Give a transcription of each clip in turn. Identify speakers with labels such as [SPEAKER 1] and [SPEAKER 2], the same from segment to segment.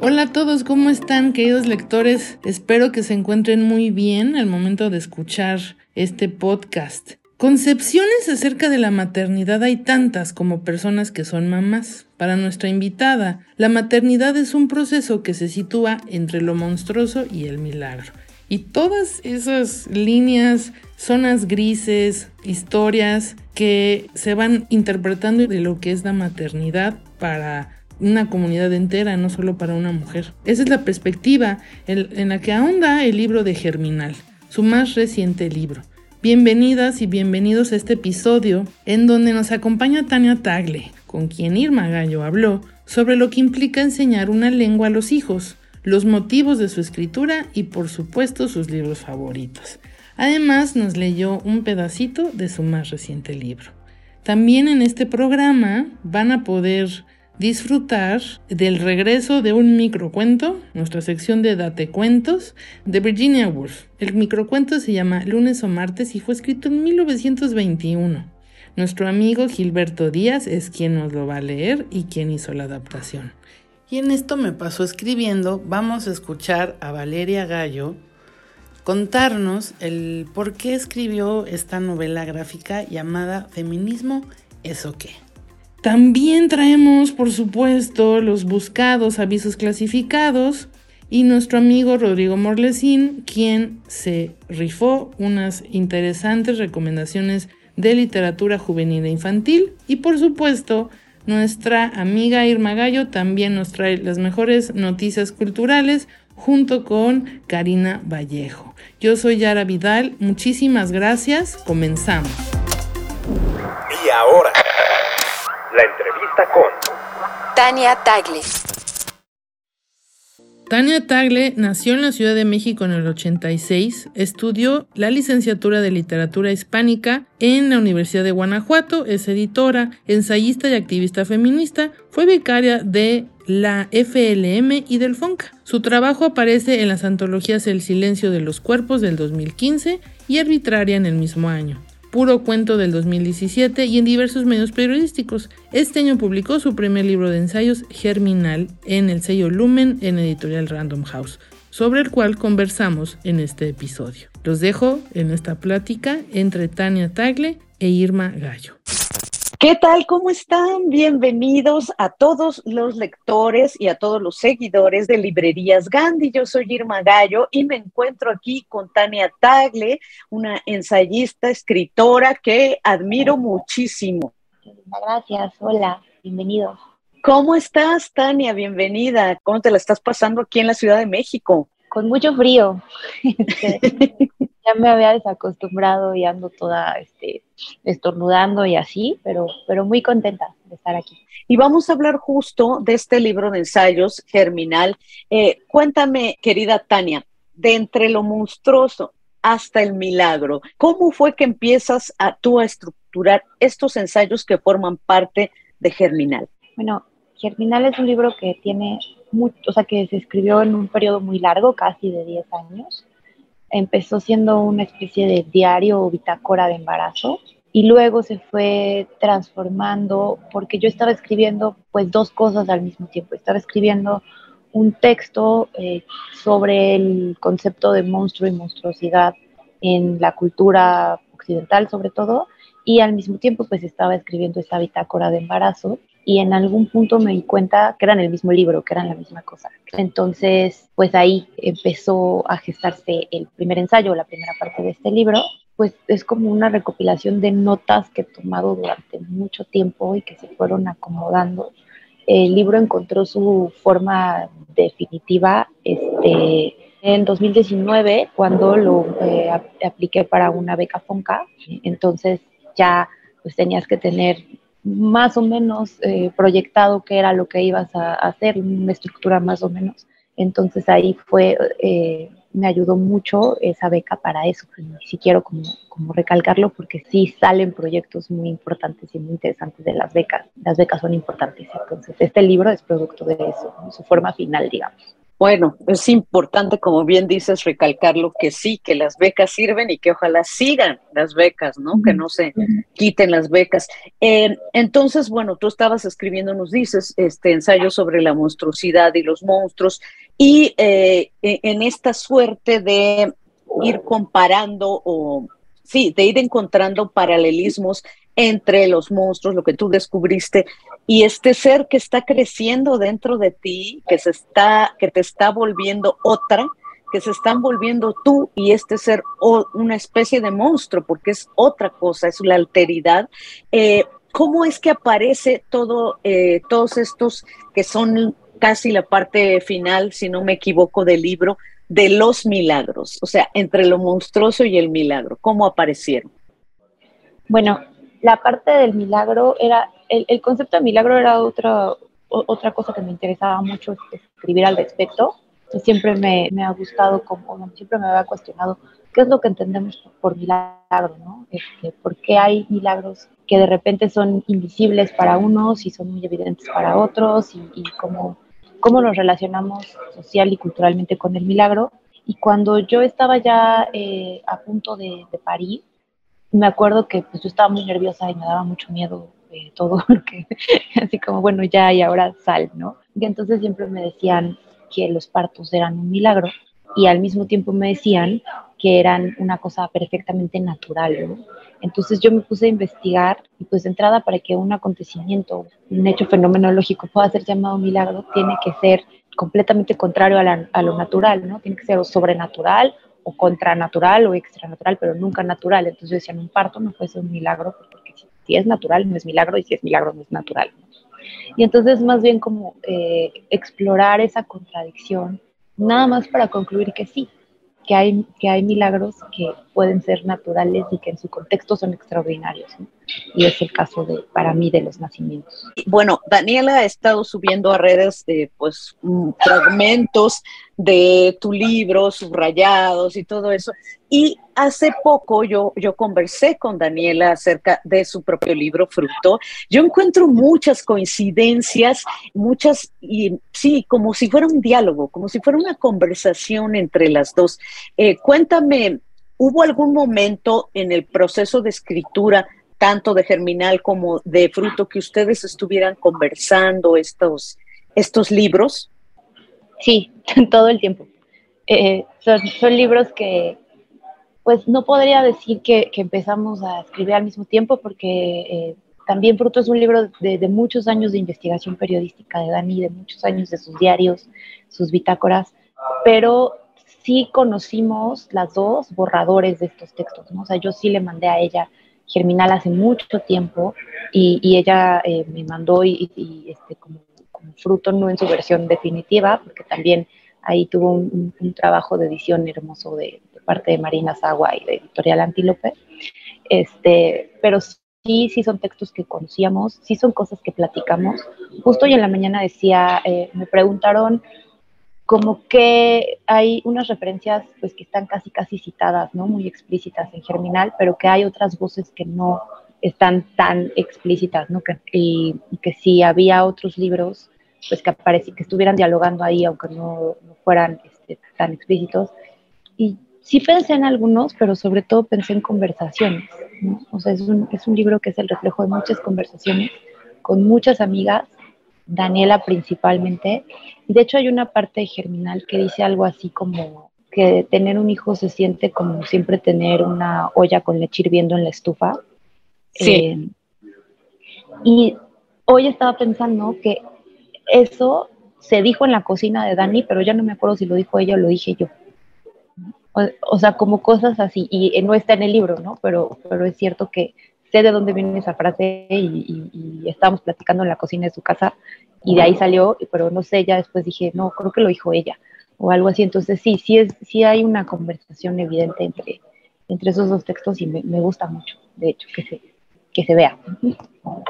[SPEAKER 1] Hola a todos, ¿cómo están queridos lectores? Espero que se encuentren muy bien al momento de escuchar este podcast. Concepciones acerca de la maternidad hay tantas como personas que son mamás. Para nuestra invitada, la maternidad es un proceso que se sitúa entre lo monstruoso y el milagro. Y todas esas líneas, zonas grises, historias que se van interpretando de lo que es la maternidad para una comunidad entera, no solo para una mujer. Esa es la perspectiva en, la que ahonda el libro de Germinal, su más reciente libro. Bienvenidas y bienvenidos a este episodio en donde nos acompaña Tania Tagle, con quien Irma Gallo habló sobre lo que implica enseñar una lengua a los hijos, los motivos de su escritura y por supuesto sus libros favoritos. Además nos leyó un pedacito de su más reciente libro. También en este programa van a poder disfrutar del regreso de un microcuento, nuestra sección de Date Cuentos, de Virginia Woolf. El microcuento se llama Lunes o Martes y fue escrito en 1921. Nuestro amigo Gilberto Díaz es quien nos lo va a leer y quien hizo la adaptación. Y en esto me pasó escribiendo, vamos a escuchar a Valeria Gallo contarnos el por qué escribió esta novela gráfica llamada Feminismo, ¿eso qué? También traemos, por supuesto, los buscados avisos clasificados y nuestro amigo Rodrigo Morlesín, quien se rifó unas interesantes recomendaciones de literatura juvenil e infantil. Y por supuesto, nuestra amiga Irma Gallo también nos trae las mejores noticias culturales junto con Karina Vallejo. Yo soy Yara Vidal, muchísimas gracias, comenzamos.
[SPEAKER 2] Y ahora la entrevista con
[SPEAKER 3] Tania Tagle.
[SPEAKER 1] Tania Tagle nació en la Ciudad de México en el 86, estudió la licenciatura de literatura hispánica en la Universidad de Guanajuato, es editora, ensayista y activista feminista, fue becaria de la FLM y del FONCA. Su trabajo aparece en las antologías El silencio de los cuerpos del 2015 y Arbitraria en el mismo año. Puro Cuento del 2017 y en diversos medios periodísticos. Este año publicó su primer libro de ensayos, Germinal, en el sello Lumen en editorial Random House, sobre el cual conversamos en este episodio. Los dejo en esta plática entre Tania Tagle e Irma Gallo.
[SPEAKER 4] ¿Qué tal? ¿Cómo están? Bienvenidos a todos los lectores y a todos los seguidores de Librerías Gandhi. Yo soy Irma Gallo y me encuentro aquí con Tania Tagle, una ensayista, escritora que admiro muchísimo.
[SPEAKER 5] Gracias, hola, bienvenidos.
[SPEAKER 4] ¿Cómo estás, Tania? Bienvenida. ¿Cómo te la estás pasando aquí en la Ciudad de México?
[SPEAKER 5] Con mucho frío. Ya me había desacostumbrado y ando toda este, estornudando y así, pero, pero muy contenta de estar aquí.
[SPEAKER 4] Y vamos a hablar justo de este libro de ensayos, Germinal. Eh, cuéntame, querida Tania, de entre lo monstruoso hasta el milagro, ¿cómo fue que empiezas a tú a estructurar estos ensayos que forman parte de Germinal?
[SPEAKER 5] Bueno, Germinal es un libro que tiene o sea, que se escribió en un periodo muy largo, casi de 10 años. Empezó siendo una especie de diario o bitácora de embarazo y luego se fue transformando porque yo estaba escribiendo pues dos cosas al mismo tiempo. Estaba escribiendo un texto eh, sobre el concepto de monstruo y monstruosidad en la cultura occidental sobre todo y al mismo tiempo pues estaba escribiendo esta bitácora de embarazo y en algún punto me di cuenta que eran el mismo libro, que eran la misma cosa. Entonces, pues ahí empezó a gestarse el primer ensayo, la primera parte de este libro, pues es como una recopilación de notas que he tomado durante mucho tiempo y que se fueron acomodando. El libro encontró su forma definitiva este, en 2019 cuando lo eh, apliqué para una beca FONCA. Entonces ya pues tenías que tener más o menos eh, proyectado qué era lo que ibas a, hacer, una estructura más o menos. Entonces ahí fue, eh, me ayudó mucho esa beca para eso. Y quiero como, como recalcarlo porque sí salen proyectos muy importantes y muy interesantes de las becas. Las becas son importantes. Entonces este libro es producto de eso, su forma final, digamos.
[SPEAKER 4] Bueno, es importante, como bien dices, recalcarlo que sí, que las becas sirven y que ojalá sigan las becas, ¿no? Que no se quiten las becas. Eh, entonces, bueno, tú estabas escribiendo, nos dices, este ensayo sobre la monstruosidad y los monstruos, y eh, e, en esta suerte de ir comparando o, sí, de ir encontrando paralelismos entre los monstruos, lo que tú descubriste, y este ser que está creciendo dentro de ti, que se está, que te está volviendo otra, que se están volviendo tú y este ser o una especie de monstruo, porque es otra cosa, es la alteridad. Eh, ¿Cómo es que aparece todo, eh, todos estos que son casi la parte final, si no me equivoco, del libro, de los milagros? O sea, entre lo monstruoso y el milagro, ¿cómo aparecieron?
[SPEAKER 5] Bueno, la parte del milagro era, el, concepto de milagro era otra, otra cosa que me interesaba mucho escribir al respecto. Siempre me, me ha gustado, como, siempre me había cuestionado qué es lo que entendemos por, milagro, ¿no? Este, ¿Por qué hay milagros que de repente son invisibles para unos y son muy evidentes para otros? Y, y cómo, cómo nos relacionamos social y culturalmente con el milagro. Y cuando yo estaba ya eh, a punto de, de parir, me acuerdo que pues yo estaba muy nerviosa y me daba mucho miedo de todo lo que, así como, bueno, ya y ahora sal, ¿no? Y entonces siempre me decían que los partos eran un milagro y al mismo tiempo me decían que eran una cosa perfectamente natural, ¿no? Entonces yo me puse a investigar y pues de entrada para que un acontecimiento, un hecho fenomenológico pueda ser llamado milagro, tiene que ser completamente contrario a, a lo natural, ¿no? Tiene que ser sobrenatural o contranatural o extranatural, pero nunca natural. Entonces yo decía, un parto no puede ser un milagro, porque si, es natural no es milagro y si es milagro no es natural. Y entonces más bien como eh, explorar esa contradicción, nada más para concluir que sí, que hay, que hay milagros que pueden ser naturales y que en su contexto son extraordinarios. Y es el caso de, para mí de los nacimientos.
[SPEAKER 4] Bueno, Daniela ha estado subiendo a redes de, pues, mm, fragmentos de tu libro, subrayados y todo eso. Y hace poco yo, yo conversé con Daniela acerca de su propio libro, Fruto. Yo encuentro muchas coincidencias, muchas, y sí, como si fuera un diálogo, como si fuera una conversación entre las dos. Eh, cuéntame, ¿hubo algún momento en el proceso de escritura, tanto de Germinal como de Fruto, que ustedes estuvieran conversando estos, estos libros?
[SPEAKER 5] Sí, todo el tiempo. Eh, son, libros que, pues no podría decir que, empezamos a escribir al mismo tiempo porque eh, también Fruto es un libro de, muchos años de investigación periodística de Dani, de muchos años de sus diarios, sus bitácoras, pero sí conocimos las dos borradores de estos textos, ¿no? O sea, yo sí le mandé a ella Germinal hace mucho tiempo y, ella eh, me mandó y, y este, como fruto, no en su versión definitiva, porque también ahí tuvo un, trabajo de edición hermoso de, parte de Marina Sagua y de Editorial Antílope. Este, pero sí, sí son textos que conocíamos, sí son cosas que platicamos. Justo hoy en la mañana decía, eh, me preguntaron como que hay unas referencias pues que están casi casi citadas, ¿no? Muy explícitas en Germinal, pero que hay otras voces que no están tan explícitas, ¿no? Que, y, y que si había otros libros pues que aparecían, que estuvieran dialogando ahí, aunque no, fueran este, tan explícitos. Y sí pensé en algunos, pero sobre todo pensé en conversaciones. O sea, es un, es un libro que es el reflejo de muchas conversaciones con muchas amigas, Daniela principalmente. Y de hecho hay una parte de Germinal que dice algo así como que tener un hijo se siente como siempre tener una olla con leche hirviendo en la estufa.
[SPEAKER 4] Sí. Eh,
[SPEAKER 5] y hoy estaba pensando que eso se dijo en la cocina de Dani, pero ya no me acuerdo si lo dijo ella o lo dije yo. O, sea, como cosas así, y no está en el libro, ¿no? Pero, pero es cierto que sé de dónde viene esa frase y, y, estábamos platicando en la cocina de su casa y de ahí salió, pero no sé, ya después dije, no, creo que lo dijo ella o algo así. Entonces sí, sí, es, sí hay una conversación evidente entre, entre esos dos textos y me, me gusta mucho, de hecho, que se, que se vea.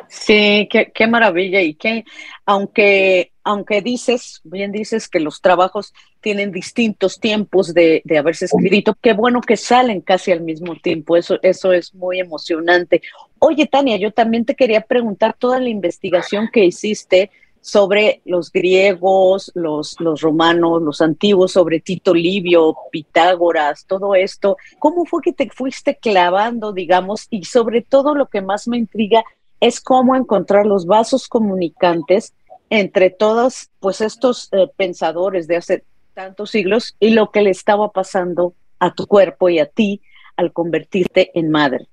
[SPEAKER 4] Sí, qué, qué maravilla y que aunque, aunque dices, bien dices que los trabajos tienen distintos tiempos de, de, haberse escrito, qué bueno que salen casi al mismo tiempo, eso, eso es muy emocionante. Oye, Tania, yo también te quería preguntar toda la investigación que hiciste sobre los griegos, los, los romanos, los antiguos, sobre Tito Livio, Pitágoras, todo esto. ¿Cómo fue que te fuiste clavando, digamos? Y sobre todo lo que más me intriga es cómo encontrar los vasos comunicantes entre todos pues estos eh, pensadores de hace tantos siglos y lo que le estaba pasando a tu cuerpo y a ti al convertirte en madre.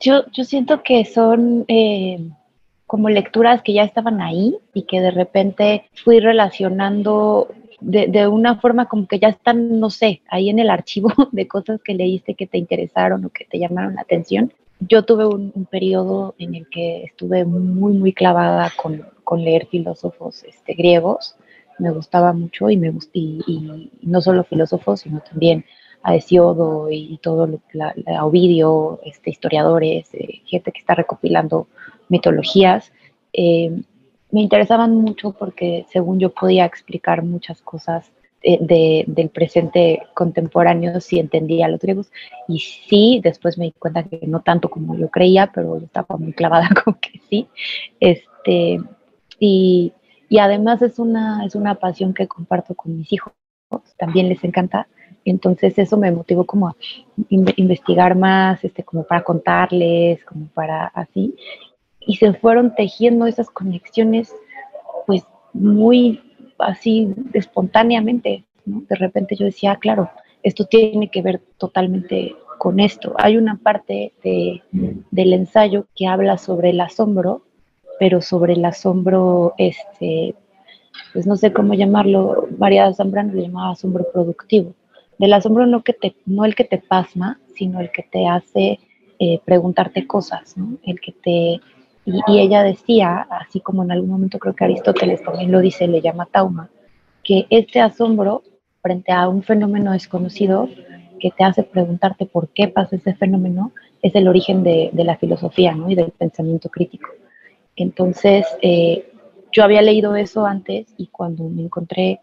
[SPEAKER 5] Yo, yo siento que son eh, como lecturas que ya estaban ahí y que de repente fui relacionando de, de, una forma como que ya están, no sé, ahí en el archivo de cosas que leíste que te interesaron o que te llamaron la atención. Yo tuve un, periodo en el que estuve muy, muy clavada con, con leer filósofos este, griegos. Me gustaba mucho y, me, y, y no solo filósofos, sino también a Hesiodo y todo, lo, la Ovidio, este, historiadores, eh, gente que está recopilando mitologías, eh, me interesaban mucho porque según yo podía explicar muchas cosas de, del presente contemporáneo si entendía los griegos y sí, después me di cuenta que no tanto como yo creía, pero yo estaba muy clavada con que sí. Este, y, y además es una, es una pasión que comparto con mis hijos, también les encanta. Entonces eso me motivó como a investigar más, este, como para contarles, como para así y se fueron tejiendo esas conexiones pues muy así espontáneamente, ¿no? De repente yo decía, ah, claro, esto tiene que ver totalmente con esto. Hay una parte de, del ensayo que habla sobre el asombro, pero sobre el asombro, este, pues no sé cómo llamarlo, María Zambrano le llamaba asombro productivo. Del asombro no, que te, no el que te pasma, sino el que te hace eh, preguntarte cosas, ¿no? el que te y, ella decía, así como en algún momento creo que Aristóteles también lo dice, le llama tauma, que este asombro frente a un fenómeno desconocido que te hace preguntarte por qué pasa ese fenómeno es el origen de, la filosofía ¿no? y del pensamiento crítico. Entonces, eh, yo había leído eso antes y cuando me encontré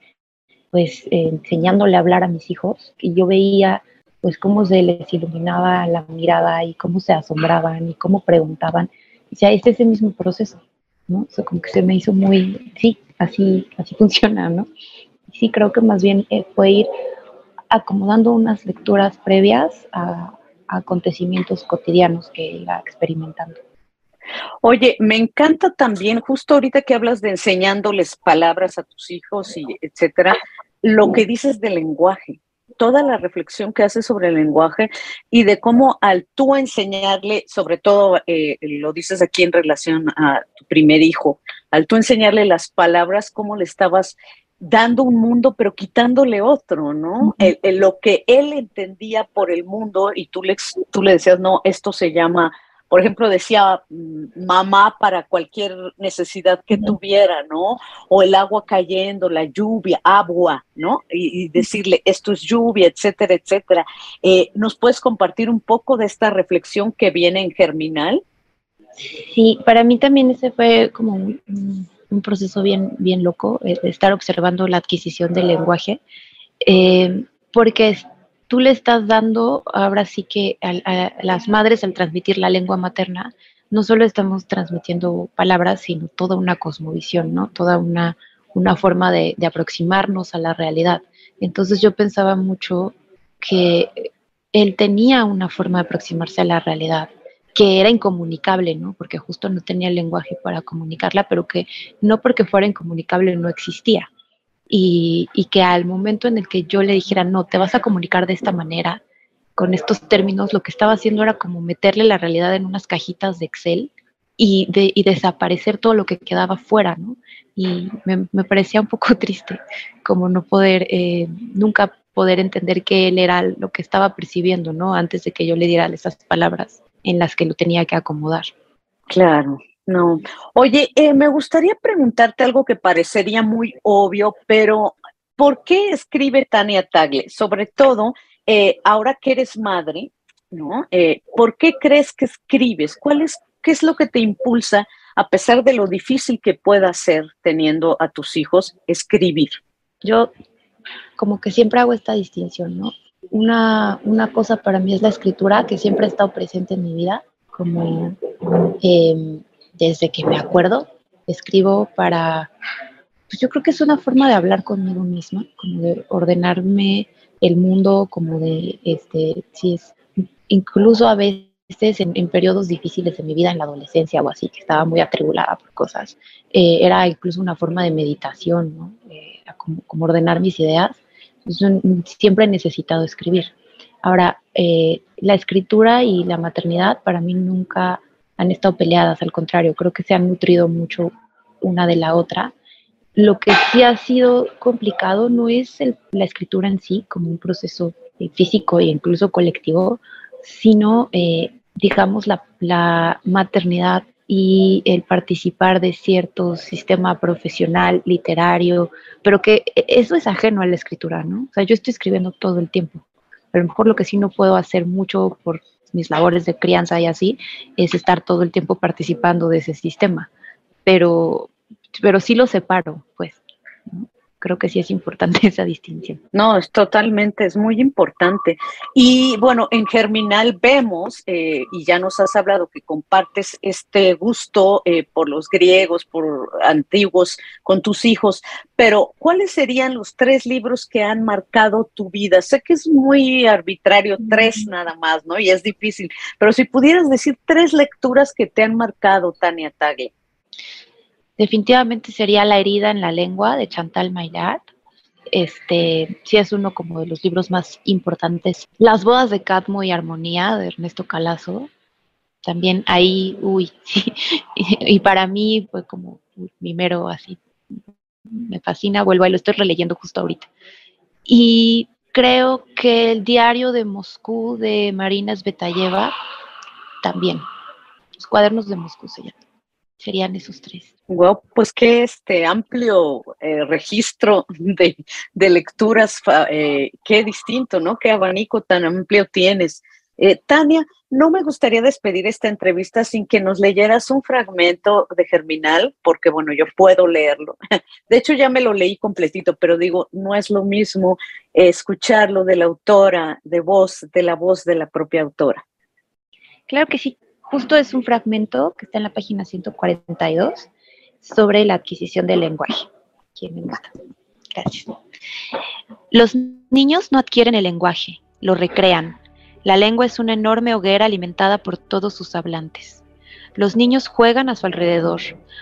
[SPEAKER 5] pues eh, enseñándole a hablar a mis hijos, y yo veía pues cómo se les iluminaba la mirada y cómo se asombraban y cómo preguntaban, ya es ese mismo proceso, ¿no? O sea, como que se me hizo muy, sí, así, así funciona, ¿no? Sí, creo que más bien eh, fue ir acomodando unas lecturas previas a, acontecimientos cotidianos que iba experimentando.
[SPEAKER 4] Oye, me encanta también, justo ahorita que hablas de enseñándoles palabras a tus hijos y etcétera, lo que dices del lenguaje toda la reflexión que hace sobre el lenguaje y de cómo al tú enseñarle, sobre todo eh, lo dices aquí en relación a tu primer hijo, al tú enseñarle las palabras, cómo le estabas dando un mundo, pero quitándole otro, ¿no? lo que él entendía por el mundo y tú le, tú le decías, no, esto se llama por ejemplo, decía mm, mamá para cualquier necesidad que tuviera, ¿no? O el agua cayendo, la lluvia, agua, ¿no? Y, decirle, esto es lluvia, etcétera, etcétera. Eh, ¿Nos puedes compartir un poco de esta reflexión que viene en Germinal?
[SPEAKER 5] Sí, para mí también ese fue como un, proceso bien, bien loco, eh, estar observando la adquisición del lenguaje, eh, porque tú le estás dando, ahora sí que a, las madres al transmitir la lengua materna, no solo estamos transmitiendo palabras, sino toda una cosmovisión, ¿no? Toda una, una forma de, de aproximarnos a la realidad. Entonces yo pensaba mucho que él tenía una forma de aproximarse a la realidad que era incomunicable, ¿no? Porque justo no tenía lenguaje para comunicarla, pero que no porque fuera incomunicable no existía. Y, y, que al momento en el que yo le dijera, no, te vas a comunicar de esta manera, con estos términos, lo que estaba haciendo era como meterle la realidad en unas cajitas de Excel y, de, y desaparecer todo lo que quedaba fuera, ¿no? Y me, me parecía un poco triste como no poder, eh, nunca poder entender que él era lo que estaba percibiendo, ¿no? Antes de que yo le diera esas palabras en las que lo tenía que acomodar.
[SPEAKER 4] Claro, no. Oye, eh, me gustaría preguntarte algo que parecería muy obvio, pero ¿por qué escribe Tania Tagle? Sobre todo, eh, ahora que eres madre, ¿no? Eh, ¿Por qué crees que escribes? ¿Cuál es, ¿Qué es lo que te impulsa, a pesar de lo difícil que pueda ser teniendo a tus hijos, escribir?
[SPEAKER 5] Yo como que siempre hago esta distinción, ¿no? Una, una cosa para mí es la escritura, que siempre ha estado presente en mi vida, como desde que me acuerdo, escribo para, pues yo creo que es una forma de hablar conmigo misma, como de ordenarme el mundo, como de, este, si es, incluso a veces en, en, periodos difíciles de mi vida, en la adolescencia o así, que estaba muy atribulada por cosas, eh, era incluso una forma de meditación, ¿no? Eh, como, ordenar mis ideas siempre he necesitado escribir. Ahora, eh, la escritura y la maternidad para mí nunca han estado peleadas, al contrario, creo que se han nutrido mucho una de la otra. Lo que sí ha sido complicado no es el, la escritura en sí, como un proceso eh, físico e incluso colectivo, sino, eh, digamos, la, la maternidad y el participar de cierto sistema profesional, literario, pero que eso es ajeno a la escritura, ¿no? O sea, yo estoy escribiendo todo el tiempo. A lo mejor lo que sí no puedo hacer mucho por mis labores de crianza y así es estar todo el tiempo participando de ese sistema, pero, pero sí lo separo, pues. Creo que sí es importante esa distinción.
[SPEAKER 4] No, es totalmente, es muy importante. Y bueno, en Germinal vemos, eh, y ya nos has hablado que compartes este gusto eh, por los griegos, por antiguos, con tus hijos, pero ¿cuáles serían los tres libros que han marcado tu vida? Sé que es muy arbitrario, tres nada más, ¿no? Y es difícil, pero si pudieras decir tres lecturas que te han marcado, Tania Tagle.
[SPEAKER 5] Definitivamente sería La herida en la lengua de Chantal Maillard. Este, sí es uno como de los libros más importantes. Las bodas de Cadmo y Armonía de Ernesto Calazo. También ahí, uy, sí. y, para mí fue como uy, mi mero así. Me fascina, vuelvo y lo estoy releyendo justo ahorita. Y creo que el diario de Moscú de Marina Svetayeva también. Los cuadernos de Moscú se llaman serían esos tres.
[SPEAKER 4] Wow, pues qué este amplio eh, registro de, de lecturas, eh, qué distinto, ¿no? Qué abanico tan amplio tienes. Eh, Tania, no me gustaría despedir esta entrevista sin que nos leyeras un fragmento de Germinal, porque bueno, yo puedo leerlo. De hecho, ya me lo leí completito, pero digo, no es lo mismo escucharlo de la autora, de voz, de la voz de la propia autora.
[SPEAKER 5] Claro que sí. Justo es un fragmento que está en la página 142 sobre la adquisición del lenguaje. ¿Quién? Gracias. Los niños no adquieren el lenguaje, lo recrean. La lengua es una enorme hoguera alimentada por todos sus hablantes. Los niños juegan a su alrededor,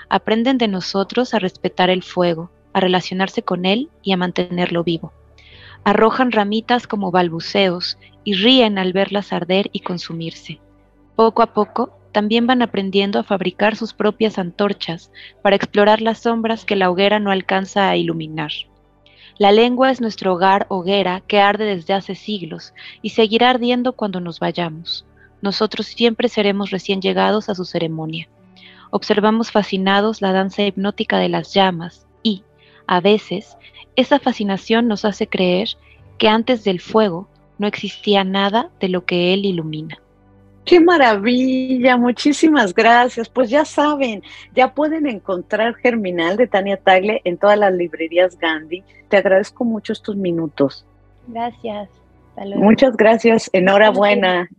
[SPEAKER 5] aprenden de nosotros a respetar el fuego, a relacionarse con él y a mantenerlo vivo. Arrojan ramitas como balbuceos y ríen al verlas arder y consumirse. Poco a poco, también van aprendiendo a fabricar sus propias antorchas para explorar las sombras que la hoguera no alcanza a iluminar. La lengua es nuestro hogar hoguera que arde desde hace siglos y seguirá ardiendo cuando nos vayamos. Nosotros siempre seremos recién llegados a su ceremonia. Observamos fascinados la danza hipnótica de las llamas y, a veces, esa fascinación nos hace creer que antes del fuego no existía nada de lo que él ilumina.
[SPEAKER 4] Qué maravilla, muchísimas gracias. Pues ya saben, ya pueden encontrar Germinal de Tania Tagle en todas las librerías Gandhi. Te agradezco mucho estos minutos.
[SPEAKER 5] Gracias.
[SPEAKER 4] Muchas gracias. Enhorabuena.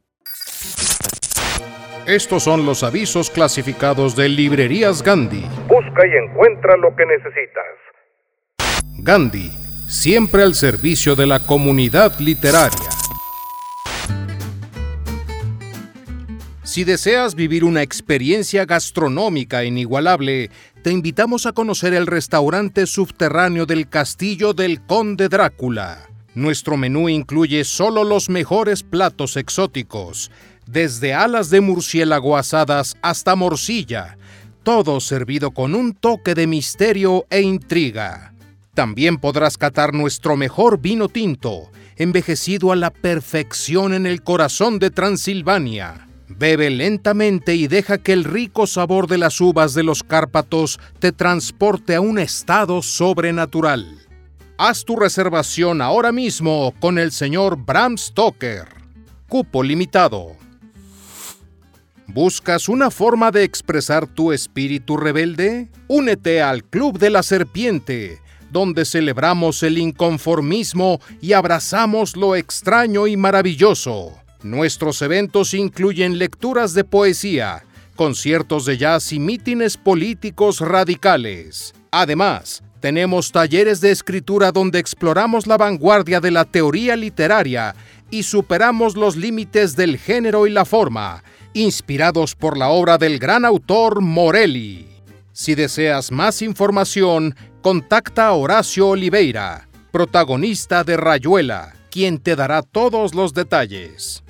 [SPEAKER 6] Estos son los avisos clasificados de Librerías Gandhi.
[SPEAKER 7] Busca y encuentra lo que necesitas.
[SPEAKER 6] Gandhi, siempre al servicio de la comunidad literaria. Si deseas vivir una experiencia gastronómica inigualable, te invitamos a conocer el restaurante subterráneo del Castillo del Conde Drácula. Nuestro menú incluye solo los mejores platos exóticos, desde alas de murciélago asadas hasta morcilla, todo servido con un toque de misterio e intriga. También podrás catar nuestro mejor vino tinto, envejecido a la perfección en el corazón de Transilvania. Bebe lentamente y deja que el rico sabor de las uvas de los Cárpatos te transporte a un estado sobrenatural. Haz tu reservación ahora mismo con el señor Bram Stoker. Cupo limitado. ¿Buscas una forma de expresar tu espíritu rebelde? Únete al Club de la Serpiente, donde celebramos el inconformismo y abrazamos lo extraño y maravilloso. Nuestros eventos incluyen lecturas de poesía, conciertos de jazz y mítines políticos radicales. Además, tenemos talleres de escritura donde exploramos la vanguardia de la teoría literaria y superamos los límites del género y la forma, inspirados por la obra del gran autor Morelli. Si deseas más información, contacta a Horacio Oliveira, protagonista de Rayuela, quien te dará todos los detalles.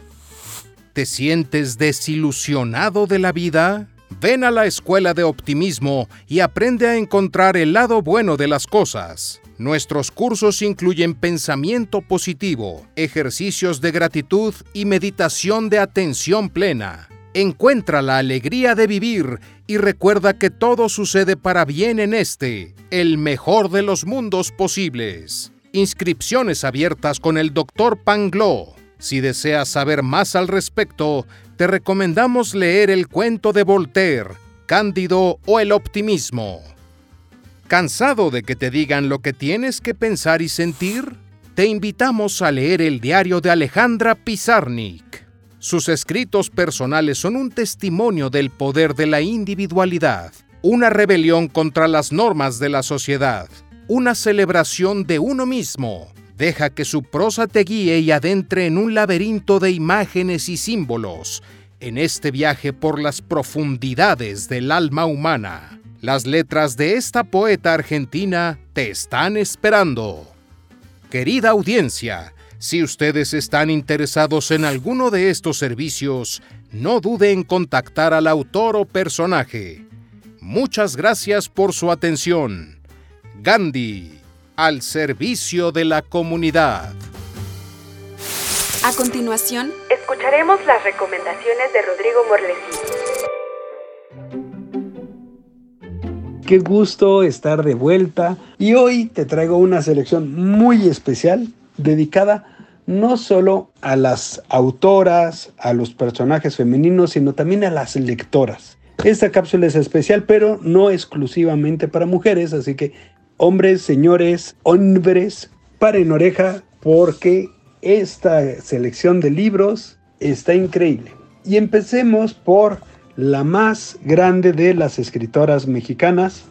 [SPEAKER 6] ¿Te sientes desilusionado de la vida? Ven a la escuela de optimismo y aprende a encontrar el lado bueno de las cosas. Nuestros cursos incluyen pensamiento positivo, ejercicios de gratitud y meditación de atención plena. Encuentra la alegría de vivir y recuerda que todo sucede para bien en este, el mejor de los mundos posibles. Inscripciones abiertas con el Dr. Panglo. Si deseas saber más al respecto, te recomendamos leer el cuento de Voltaire, Cándido o el optimismo. ¿Cansado de que te digan lo que tienes que pensar y sentir? Te invitamos a leer el diario de Alejandra Pizarnik. Sus escritos personales son un testimonio del poder de la individualidad, una rebelión contra las normas de la sociedad, una celebración de uno mismo. Deja que su prosa te guíe y adentre en un laberinto de imágenes y símbolos, en este viaje por las profundidades del alma humana. Las letras de esta poeta argentina te están esperando. Querida audiencia, si ustedes están interesados en alguno de estos servicios, no dude en contactar al autor o personaje. Muchas gracias por su atención. Gandhi, al servicio de la comunidad.
[SPEAKER 3] A continuación,
[SPEAKER 7] escucharemos las recomendaciones de Rodrigo
[SPEAKER 8] Morlesi. Qué gusto estar de vuelta y hoy te traigo una selección muy especial dedicada no solo a las autoras, a los personajes femeninos, sino también a las lectoras. Esta cápsula es especial, pero no exclusivamente para mujeres, así que hombres, señores, hombres, paren oreja porque esta selección de libros está increíble. Y empecemos por la más grande de las escritoras mexicanas,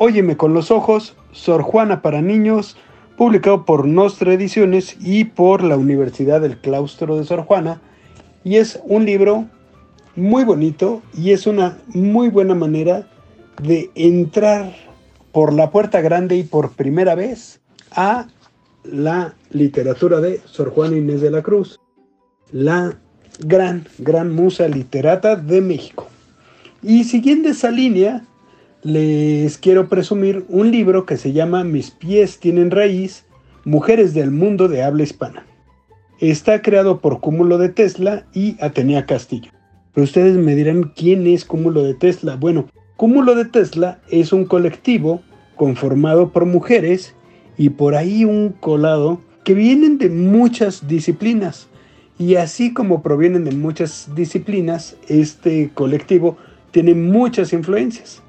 [SPEAKER 8] Óyeme con los ojos, Sor Juana para niños, publicado por Nostra Ediciones y por la Universidad del Claustro de Sor Juana. Y es un libro muy bonito y es una muy buena manera de entrar por la puerta grande y por primera vez a la literatura de Sor Juana Inés de la Cruz, la gran, gran musa literata de México. Y siguiendo esa línea, les quiero presumir un libro que se llama Mis pies tienen raíz, Mujeres del mundo de habla hispana. Está creado por Cúmulo de Tesla y Atenea Castillo. Pero ustedes me dirán quién es Cúmulo de Tesla. Bueno, Cúmulo de Tesla es un colectivo conformado por mujeres y por ahí un colado que vienen de muchas disciplinas. Y así como provienen de muchas disciplinas, este colectivo tiene muchas influencias.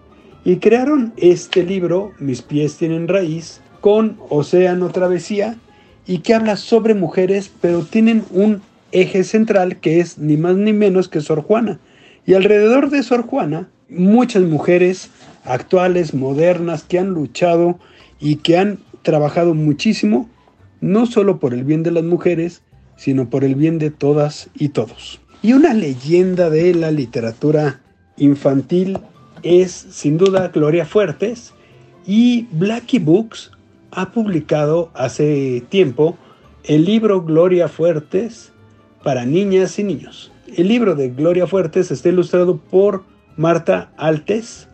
[SPEAKER 8] Y crearon este libro, Mis pies tienen raíz, con Océano Travesía, y que habla sobre mujeres, pero tienen un eje central que es ni más ni menos que Sor Juana. Y alrededor de Sor Juana, muchas mujeres actuales, modernas, que han luchado y que han trabajado muchísimo, no solo por el bien de las mujeres, sino por el bien de todas y todos. Y una leyenda de la literatura infantil es sin duda Gloria Fuertes y Blackie Books ha publicado hace tiempo el libro Gloria Fuertes para niñas y niños. El libro de Gloria Fuertes está ilustrado por Marta Altes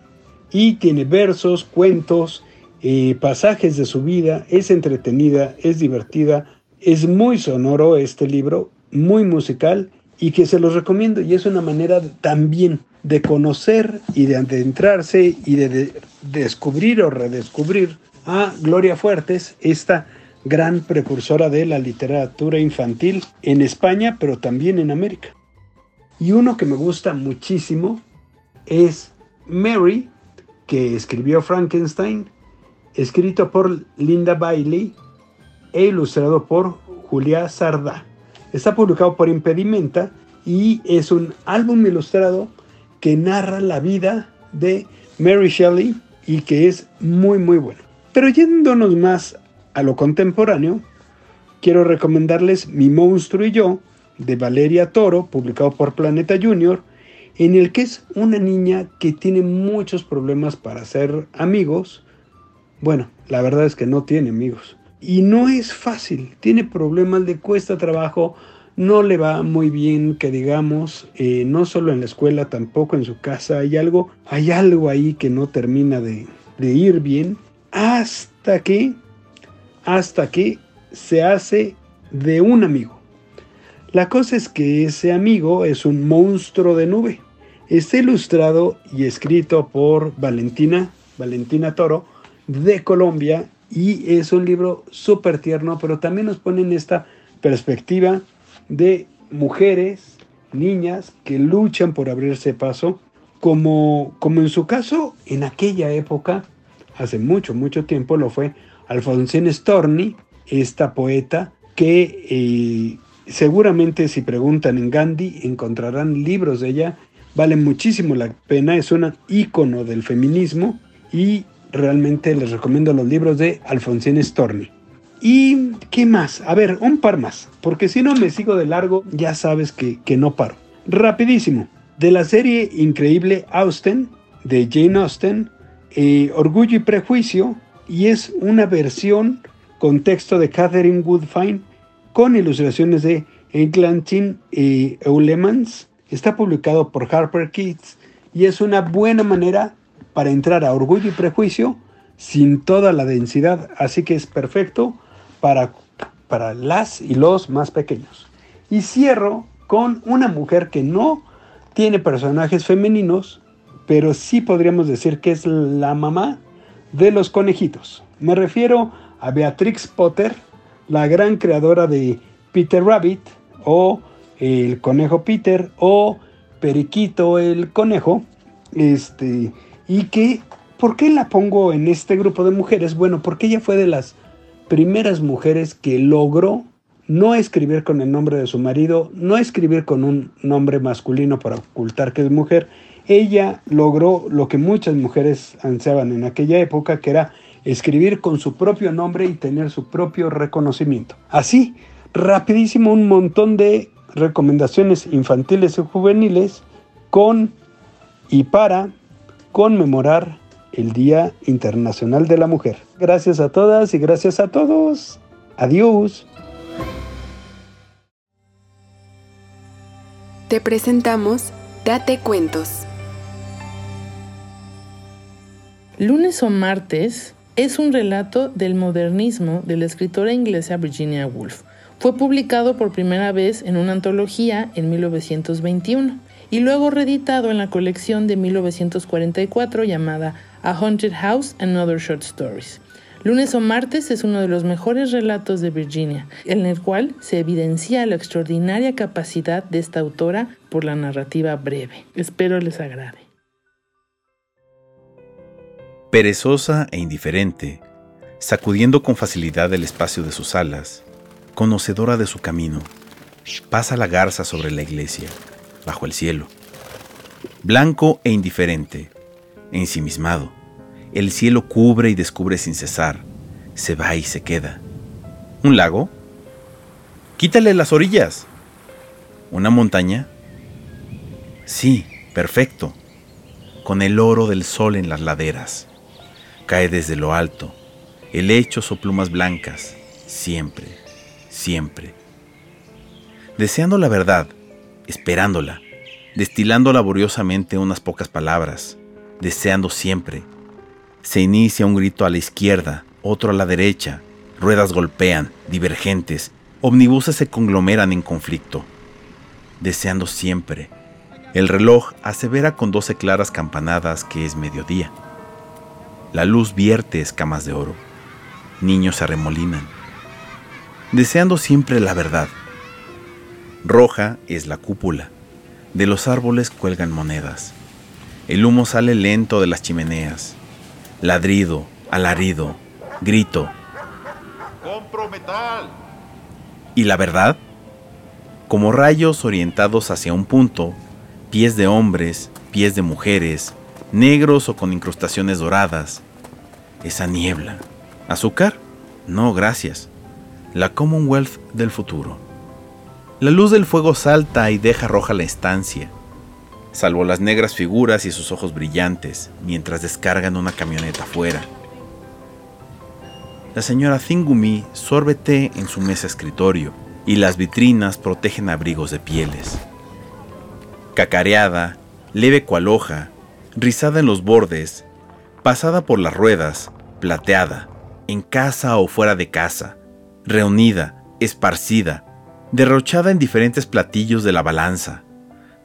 [SPEAKER 8] y tiene versos, cuentos, eh, pasajes de su vida, es entretenida, es divertida, es muy sonoro este libro, muy musical y que se los recomiendo y es una manera también de conocer y de adentrarse y de, descubrir o redescubrir a Gloria Fuertes, esta gran precursora de la literatura infantil en España, pero también en América. Y uno que me gusta muchísimo es Mary, que escribió Frankenstein, escrito por Linda Bailey e ilustrado por Julia Sardá. Está publicado por Impedimenta y es un álbum ilustrado que narra la vida de Mary Shelley y que es muy muy bueno. Pero yéndonos más a lo contemporáneo, quiero recomendarles Mi monstruo y yo de Valeria Toro, publicado por Planeta Junior, en el que es una niña que tiene muchos problemas para ser amigos. Bueno, la verdad es que no tiene amigos. Y no es fácil, tiene problemas, le cuesta trabajo no le va muy bien, que digamos, eh, no solo en la escuela, tampoco en su casa, hay algo, hay algo ahí que no termina de, de ir bien, hasta que, hasta que se hace de un amigo. La cosa es que ese amigo es un monstruo de nube. Está ilustrado y escrito por Valentina, Valentina Toro, de Colombia, y es un libro súper tierno, pero también nos pone en esta perspectiva de mujeres, niñas que luchan por abrirse paso, como, como en su caso en aquella época, hace mucho, mucho tiempo lo fue Alfonsín Storni, esta poeta que eh, seguramente si preguntan en Gandhi encontrarán libros de ella, vale muchísimo la pena, es un ícono del feminismo y realmente les recomiendo los libros de Alfonsín Storni. ¿Y qué más? A ver, un par más, porque si no me sigo de largo, ya sabes que, no paro. Rapidísimo, de la serie increíble Austen, de Jane Austen, eh, Orgullo y Prejuicio, y es una versión con texto de Catherine Woodfine, con ilustraciones de Eglantin y Eulemans. Está publicado por Harper Kids y es una buena manera para entrar a Orgullo y Prejuicio sin toda la densidad, así que es perfecto para, para las y los más pequeños. Y cierro con una mujer que no tiene personajes femeninos, pero sí podríamos decir que es la mamá de los conejitos. Me refiero a Beatrix Potter, la gran creadora de Peter Rabbit o el conejo Peter o Periquito el conejo. Este, y que, ¿por qué la pongo en este grupo de mujeres? Bueno, porque ella fue de las primeras mujeres que logró no escribir con el nombre de su marido, no escribir con un nombre masculino para ocultar que es mujer. Ella logró lo que muchas mujeres ansiaban en aquella época, que era escribir con su propio nombre y tener su propio reconocimiento. Así, rapidísimo, un montón de recomendaciones infantiles y juveniles con y para conmemorar el Día Internacional de la Mujer. Gracias a todas y gracias a todos. Adiós.
[SPEAKER 3] Te presentamos Date Cuentos.
[SPEAKER 1] Lunes o martes es un relato del modernismo de la escritora inglesa Virginia Woolf. Fue publicado por primera vez en una antología en 1921 y luego reeditado en la colección de 1944 llamada A Haunted House and Other Short Stories. Lunes o martes es uno de los mejores relatos de Virginia, en el cual se evidencia la extraordinaria capacidad de esta autora por la narrativa breve. Espero les agrade.
[SPEAKER 9] Perezosa e indiferente, sacudiendo con facilidad el espacio de sus alas, conocedora de su camino, pasa la garza sobre la iglesia bajo el cielo. Blanco e indiferente, ensimismado, el cielo cubre y descubre sin cesar, Se va y se queda. ¿Un lago? Quítale las orillas. ¿Una montaña? Sí, perfecto. Con el oro del sol en las laderas. Cae desde lo alto, helechos o plumas blancas, siempre, siempre. Deseando la verdad, esperándola, destilando laboriosamente unas pocas palabras, deseando siempre. Se inicia un grito a la izquierda, otro a la derecha, ruedas golpean, divergentes, omnibuses se conglomeran en conflicto. Deseando siempre. El reloj asevera con doce claras campanadas que es mediodía. La luz vierte escamas de oro. Niños se arremolinan. Deseando siempre la verdad. Roja es la cúpula. De los árboles cuelgan monedas. El humo sale lento de las chimeneas. Ladrido, alarido, grito.
[SPEAKER 10] ¡Compro metal!
[SPEAKER 9] ¿Y la verdad? Como rayos orientados hacia un punto, pies de hombres, pies de mujeres, negros o con incrustaciones doradas. Esa niebla. ¿Azúcar? No, gracias. La Commonwealth del futuro. La luz del fuego salta y deja roja la estancia, salvo las negras figuras y sus ojos brillantes mientras descargan una camioneta afuera. La señora Thingumi sorbe té en su mesa escritorio y las vitrinas protegen abrigos de pieles. Cacareada, leve cual hoja, rizada en los bordes, pasada por las ruedas, plateada, en casa o fuera de casa, reunida, esparcida, derrochada en diferentes platillos de la balanza,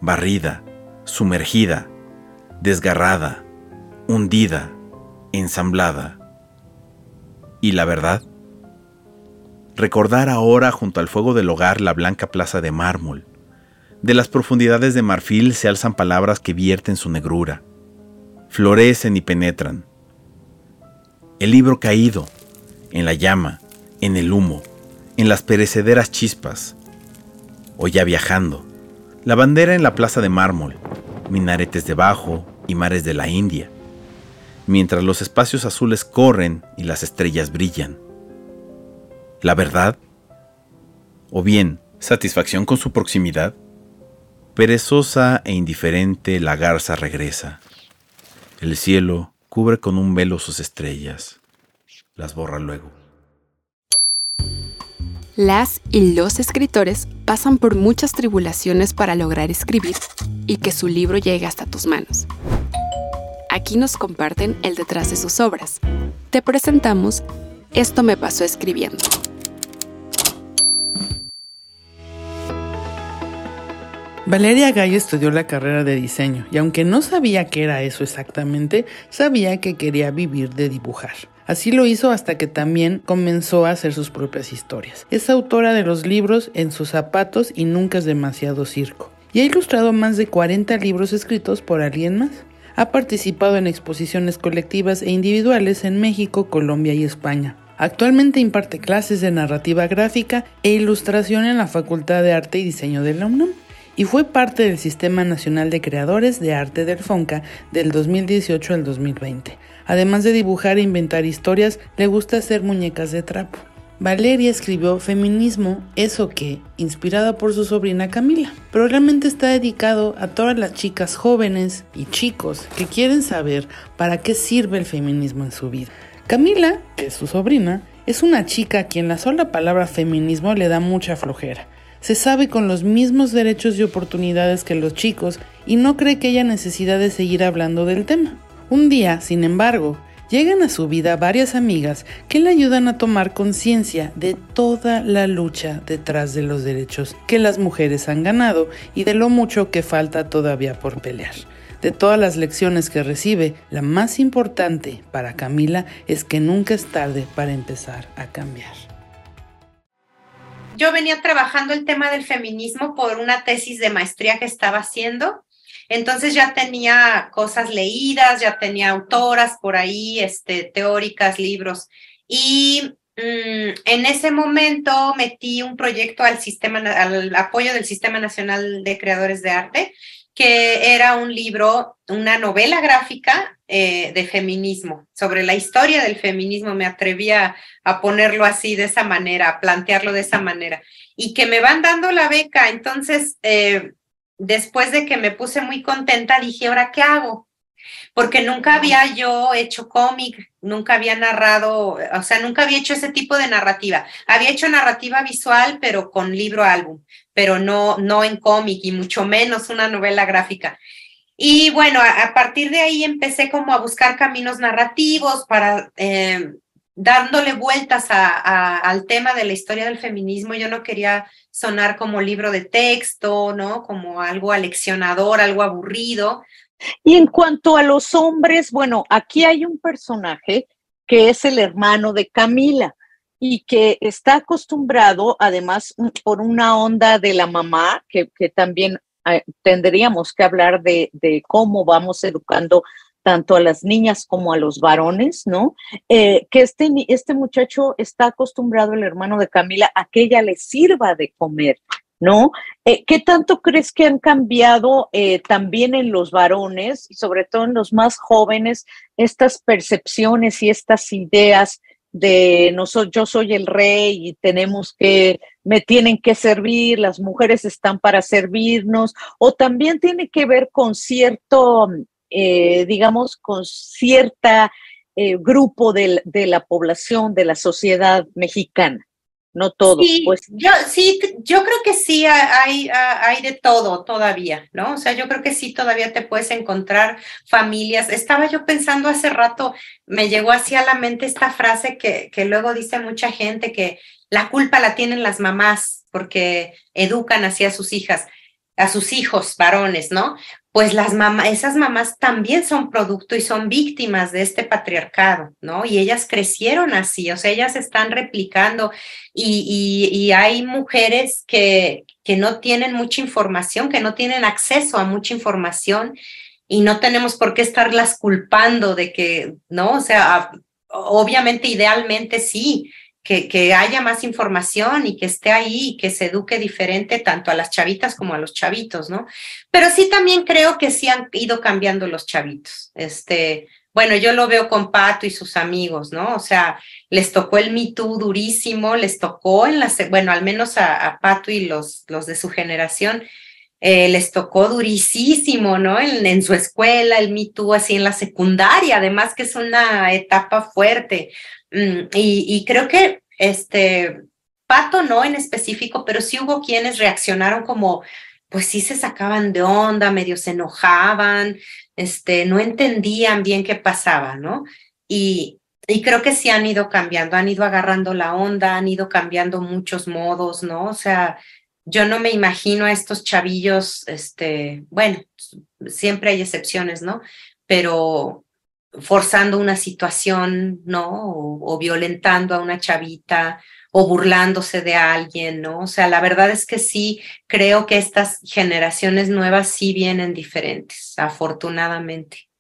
[SPEAKER 9] barrida, sumergida, desgarrada, hundida, ensamblada. ¿Y la verdad? Recordar ahora junto al fuego del hogar la blanca plaza de mármol. De las profundidades de marfil se alzan palabras que vierten su negrura florecen y penetran. El libro caído, en la llama, en el humo, en las perecederas chispas, o ya viajando, la bandera en la plaza de mármol, minaretes debajo y mares de la India, mientras los espacios azules corren y las estrellas brillan. ¿La verdad? ¿O bien satisfacción con su proximidad? Perezosa e indiferente la garza regresa. El cielo cubre con un velo sus estrellas. Las borra luego.
[SPEAKER 3] Las y los escritores pasan por muchas tribulaciones para lograr escribir y que su libro llegue hasta tus manos. Aquí nos comparten el detrás de sus obras. Te presentamos Esto me pasó escribiendo.
[SPEAKER 1] Valeria Gallo estudió la carrera de diseño y aunque no sabía qué era eso exactamente, sabía que quería vivir de dibujar. Así lo hizo hasta que también comenzó a hacer sus propias historias. Es autora de los libros En sus zapatos y Nunca es demasiado circo. Y ha ilustrado más de 40 libros escritos por alguien más. Ha participado en exposiciones colectivas e individuales en México, Colombia y España. Actualmente imparte clases de narrativa gráfica e ilustración en la Facultad de Arte y Diseño de la UNAM y fue parte del Sistema Nacional de Creadores de Arte del FONCA del 2018 al 2020. Además de dibujar e inventar historias, le gusta hacer muñecas de trapo. Valeria escribió Feminismo, eso que, inspirada por su sobrina Camila, pero realmente está dedicado a todas las chicas jóvenes y chicos que quieren saber para qué sirve el feminismo en su vida. Camila, que es su sobrina, es una chica a quien la sola palabra feminismo le da mucha flojera se sabe con los mismos derechos y oportunidades que los chicos y no cree que haya necesidad de seguir hablando del tema. Un día, sin embargo, llegan a su vida varias amigas que le ayudan a tomar conciencia de toda la lucha detrás de los derechos que las mujeres han ganado y de lo mucho que falta todavía por pelear. De todas las lecciones que recibe, la más importante para Camila es que nunca es tarde para empezar a cambiar
[SPEAKER 11] yo venía trabajando el tema del feminismo por una tesis de maestría que estaba haciendo. Entonces ya tenía cosas leídas, ya tenía autoras por ahí, este, teóricas, libros. Y mm, en ese momento metí un proyecto al sistema, al apoyo del Sistema Nacional de Creadores de Arte, que era un libro, una novela gráfica eh, de feminismo, sobre la historia del feminismo, me atrevía a ponerlo así, de esa manera, a plantearlo de esa manera, y que me van dando la beca. Entonces, eh, después de que me puse muy contenta, dije, ¿ahora qué hago? Porque nunca había yo hecho cómic, nunca había narrado, o sea, nunca había hecho ese tipo de narrativa. Había hecho narrativa visual, pero con libro álbum, pero no, no en cómic y mucho menos una novela gráfica. Y bueno, a, partir de ahí empecé como a buscar caminos narrativos para eh, dándole vueltas al tema de la historia del feminismo. Yo no quería sonar como libro de texto, ¿no? Como algo aleccionador, algo aburrido.
[SPEAKER 4] Y en cuanto a los hombres, bueno, aquí hay un personaje que es el hermano de Camila y que está acostumbrado, además, por una onda de la mamá, que, también tendríamos que hablar de, cómo vamos educando tanto a las niñas como a los varones, ¿no? Eh, que este, este muchacho está acostumbrado, el hermano de Camila, a que ella le sirva de comer, ¿no? Eh, ¿Qué tanto crees que han cambiado también en los varones y sobre todo en los más jóvenes estas percepciones y estas ideas de no yo soy el rey y tenemos que, me tienen que servir, las mujeres están para servirnos, o también tiene que ver con cierto, eh, digamos, con cierta eh, grupo de la población, de la sociedad mexicana no todos.
[SPEAKER 11] Sí,
[SPEAKER 4] pues.
[SPEAKER 11] yo, sí, yo creo que sí hay, hay de todo todavía, ¿no? O sea, yo creo que sí todavía te puedes encontrar familias. Estaba yo pensando hace rato, me llegó así a la mente esta frase que, que luego dice mucha gente, que la culpa la tienen las mamás porque educan así a sus hijas a sus hijos varones, ¿no? Pues las mamás, esas mamás también son producto y son víctimas de este patriarcado, ¿no? Y ellas crecieron así, o sea, ellas están replicando y, y, hay mujeres que, que no tienen mucha información, que no tienen acceso a mucha información y no tenemos por qué estarlas culpando de que, ¿no? O sea, obviamente, idealmente sí, que, haya más información y que esté ahí y que se eduque diferente tanto a las chavitas como a los chavitos, ¿no? Pero sí también creo que sí han ido cambiando los chavitos. Este, bueno, yo lo veo con Pato y sus amigos, ¿no? O sea, les tocó el Me Too durísimo, les tocó en la, bueno, al menos a, Pato y los, los de su generación, eh, les tocó durísimo, ¿no? En, en, su escuela, el Me Too así en la secundaria, además que es una etapa fuerte. Mm, y, creo que este, Pato no en específico, pero sí hubo quienes reaccionaron como, pues sí se sacaban de onda, medio se enojaban, este, no entendían bien qué pasaba, ¿no? Y, y creo que sí han ido cambiando, han ido agarrando la onda, han ido cambiando muchos modos, ¿no? O sea, yo no me imagino a estos chavillos, este, bueno, siempre hay excepciones, ¿no? Pero forzando una situación, ¿no? O, violentando a una chavita o burlándose de alguien, ¿no? O sea, la verdad es que sí, creo que estas generaciones nuevas sí vienen diferentes, afortunadamente.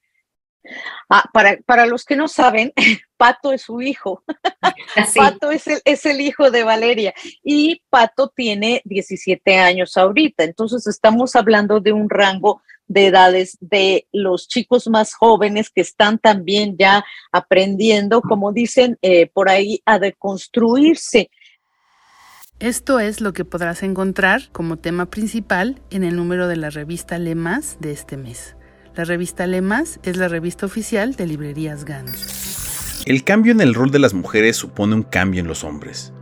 [SPEAKER 4] Ah, para, para los que no saben, Pato es su hijo. Pato es el, es el hijo de Valeria y Pato tiene 17 años ahorita. Entonces estamos hablando de un rango de edades de los chicos más jóvenes que están también ya aprendiendo, como dicen eh, por ahí, a deconstruirse.
[SPEAKER 1] Esto es lo que podrás encontrar como tema principal en el número de la revista Lemas de este mes. La revista Lemas es la revista oficial de Librerías Gandhi.
[SPEAKER 9] El cambio en el rol de las mujeres supone un cambio en los hombres.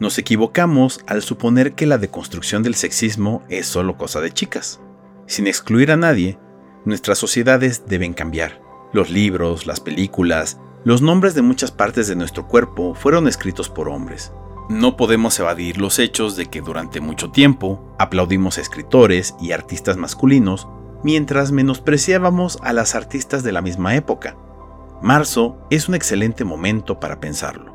[SPEAKER 9] Nos equivocamos al suponer que la deconstrucción del sexismo es solo cosa de chicas. Sin excluir a nadie, nuestras sociedades deben cambiar. Los libros, las películas, los nombres de muchas partes de nuestro cuerpo fueron escritos por hombres. No podemos evadir los hechos de que durante mucho tiempo aplaudimos a escritores y artistas masculinos mientras menospreciábamos a las artistas de la misma época. Marzo es un excelente momento para pensarlo.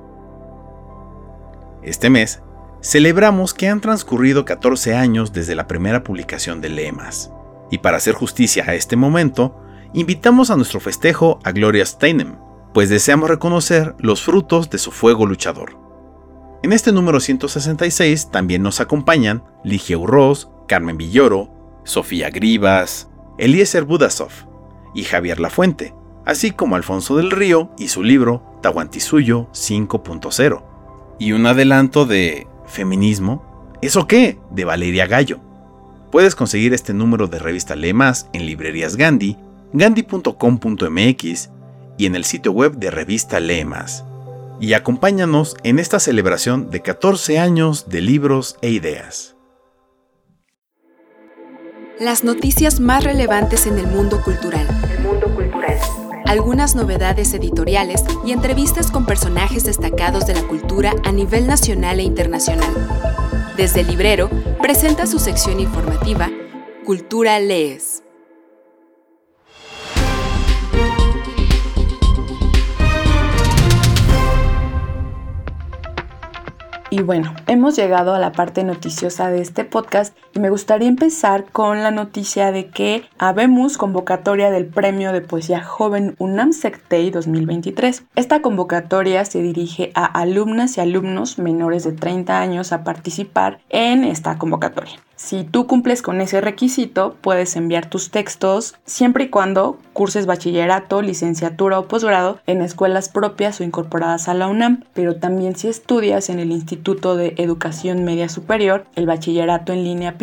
[SPEAKER 9] Este mes celebramos que han transcurrido 14 años desde la primera publicación de Lemas. Y para hacer justicia a este momento, invitamos a nuestro festejo a Gloria Steinem, pues deseamos reconocer los frutos de su fuego luchador. En este número 166 también nos acompañan Ligia Urroz, Carmen Villoro, Sofía Grivas, Eliezer Budasov y Javier Lafuente, así como Alfonso del Río y su libro Tahuantisuyo 5.0, y un adelanto de Feminismo, ¿eso qué? de Valeria Gallo. Puedes conseguir este número de revista Lee Más en librerías Gandhi, gandhi.com.mx y en el sitio web de revista Lee Más. Y acompáñanos en esta celebración de 14 años de libros e ideas.
[SPEAKER 3] Las noticias más relevantes en el mundo cultural.
[SPEAKER 12] El mundo cultural.
[SPEAKER 3] Algunas novedades editoriales y entrevistas con personajes destacados de la cultura a nivel nacional e internacional. Desde el librero, presenta su sección informativa Cultura Lees.
[SPEAKER 13] Y bueno, hemos llegado a la parte noticiosa de este podcast me gustaría empezar con la noticia de que habemos convocatoria del Premio de Poesía Joven UNAM Sectei 2023. Esta convocatoria se dirige a alumnas y alumnos menores de 30 años a participar en esta convocatoria. Si tú cumples con ese requisito, puedes enviar tus textos siempre y cuando curses bachillerato, licenciatura o posgrado en escuelas propias o incorporadas a la UNAM, pero también si estudias en el Instituto de Educación Media Superior, el bachillerato en línea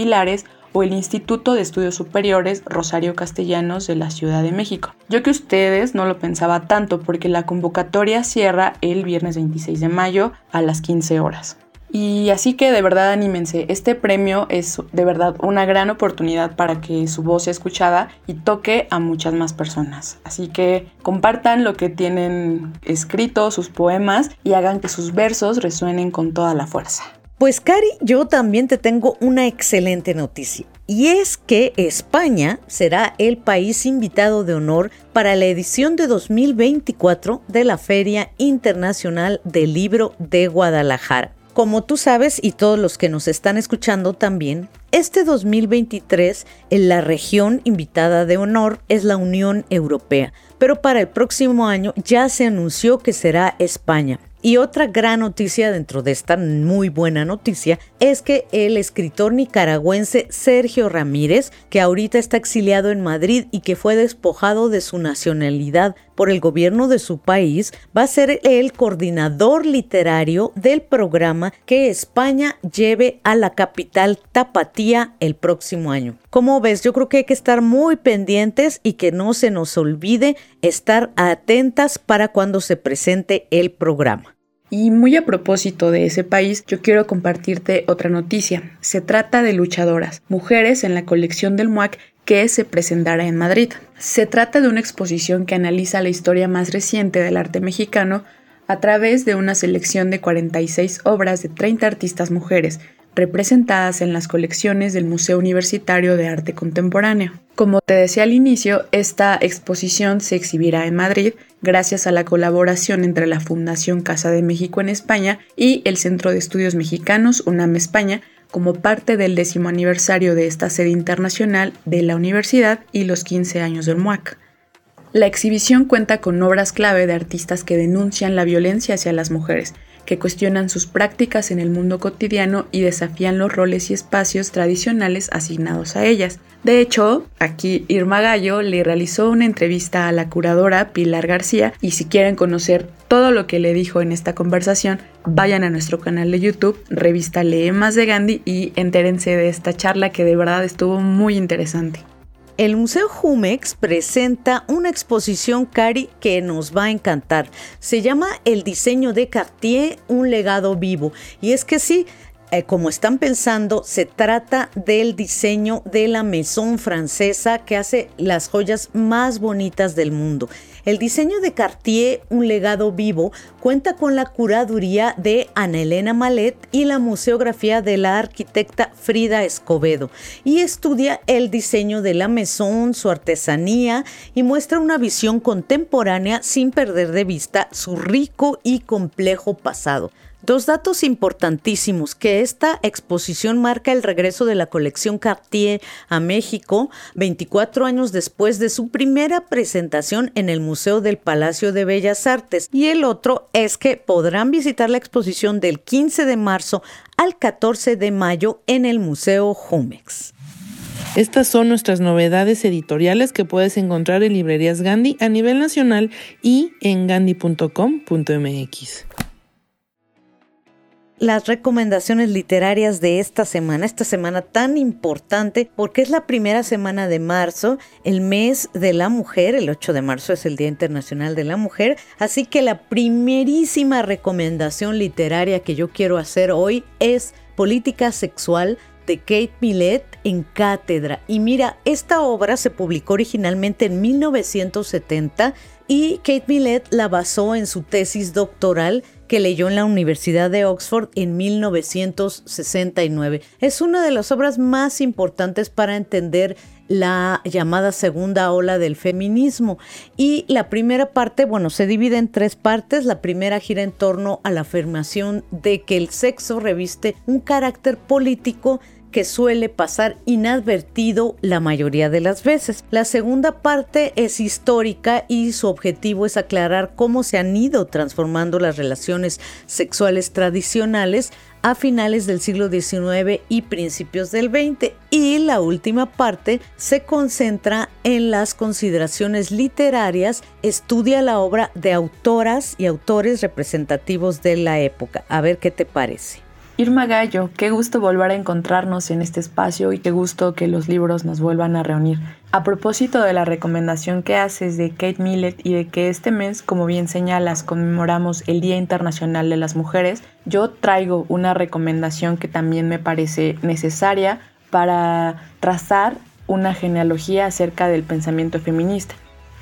[SPEAKER 13] O el Instituto de Estudios Superiores Rosario Castellanos de la Ciudad de México. Yo que ustedes no lo pensaba tanto porque la convocatoria cierra el viernes 26 de mayo a las 15 horas. Y así que de verdad anímense, este premio es de verdad una gran oportunidad para que su voz sea escuchada y toque a muchas más personas. Así que compartan lo que tienen escrito, sus poemas y hagan que sus versos resuenen con toda la fuerza.
[SPEAKER 14] Pues Cari, yo también te tengo una excelente noticia. Y es que España será el país invitado de honor para la edición de 2024 de la Feria Internacional del Libro de Guadalajara. Como tú sabes y todos los que nos están escuchando también, este 2023 en la región invitada de honor es la Unión Europea, pero para el próximo año ya se anunció que será España. Y otra gran noticia dentro de esta muy buena noticia es que el escritor nicaragüense Sergio Ramírez, que ahorita está exiliado en Madrid y que fue despojado de su nacionalidad por el gobierno de su país, va a ser el coordinador literario del programa que España lleve a la capital Tapatía el próximo año. Como ves, yo creo que hay que estar muy pendientes y que no se nos olvide estar atentas para cuando se presente el programa.
[SPEAKER 13] Y muy a propósito de ese país, yo quiero compartirte otra noticia. Se trata de luchadoras, mujeres en la colección del MUAC que se presentará en Madrid. Se trata de una exposición que analiza la historia más reciente del arte mexicano a través de una selección de 46 obras de 30 artistas mujeres, representadas en las colecciones del Museo Universitario de Arte Contemporáneo. Como te decía al inicio, esta exposición se exhibirá en Madrid gracias a la colaboración entre la Fundación Casa de México en España y el Centro de Estudios Mexicanos UNAM España como parte del décimo aniversario de esta sede internacional de la universidad y los 15 años del MUAC. La exhibición cuenta con obras clave de artistas que denuncian la violencia hacia las mujeres, que cuestionan sus prácticas en el mundo cotidiano y desafían los roles y espacios tradicionales asignados a ellas. De hecho, aquí Irma Gallo le realizó una entrevista a la curadora Pilar García y si quieren conocer todo lo que le dijo en esta conversación, vayan a nuestro canal de YouTube, revista Lee Más de Gandhi y entérense de esta charla que de verdad estuvo muy interesante.
[SPEAKER 14] El Museo Jumex presenta una exposición, Cari, que nos va a encantar. Se llama El diseño de Cartier, un legado vivo. Y es que sí, eh, como están pensando, se trata del diseño de la Maison francesa que hace las joyas más bonitas del mundo. El diseño de Cartier, un legado vivo, cuenta con la curaduría de Ana Elena Malet y la museografía de la arquitecta Frida Escobedo y estudia el diseño de la Maison, su artesanía y muestra una visión contemporánea sin perder de vista su rico y complejo pasado. Dos datos importantísimos, que esta exposición marca el regreso de la colección Cartier a México 24 años después de su primera presentación en el Museo del Palacio de Bellas Artes. Y el otro es que podrán visitar la exposición del 15 de marzo al 14 de mayo en el Museo Jumex.
[SPEAKER 1] Estas son nuestras novedades editoriales que puedes encontrar en librerías Gandhi a nivel nacional y en gandhi.com.mx
[SPEAKER 14] las recomendaciones literarias de esta semana, esta semana tan importante porque es la primera semana de marzo, el mes de la mujer, el 8 de marzo es el Día Internacional de la Mujer, así que la primerísima recomendación literaria que yo quiero hacer hoy es Política Sexual de Kate Millett en cátedra. Y mira, esta obra se publicó originalmente en 1970 y Kate Millett la basó en su tesis doctoral que leyó en la Universidad de Oxford en 1969. Es una de las obras más importantes para entender la llamada segunda ola del feminismo. Y la primera parte, bueno, se divide en tres partes. La primera gira en torno a la afirmación de que el sexo reviste un carácter político que suele pasar inadvertido la mayoría de las veces. La segunda parte es histórica y su objetivo es aclarar cómo se han ido transformando las relaciones sexuales tradicionales a finales del siglo XIX y principios del XX. Y la última parte se concentra en las consideraciones literarias, estudia la obra de autoras y autores representativos de la época. A ver qué te parece.
[SPEAKER 13] Irma Gallo, qué gusto volver a encontrarnos en este espacio y qué gusto que los libros nos vuelvan a reunir. A propósito de la recomendación que haces de Kate Millett y de que este mes, como bien señalas, conmemoramos el Día Internacional de las Mujeres, yo traigo una recomendación que también me parece necesaria para trazar una genealogía acerca del pensamiento feminista.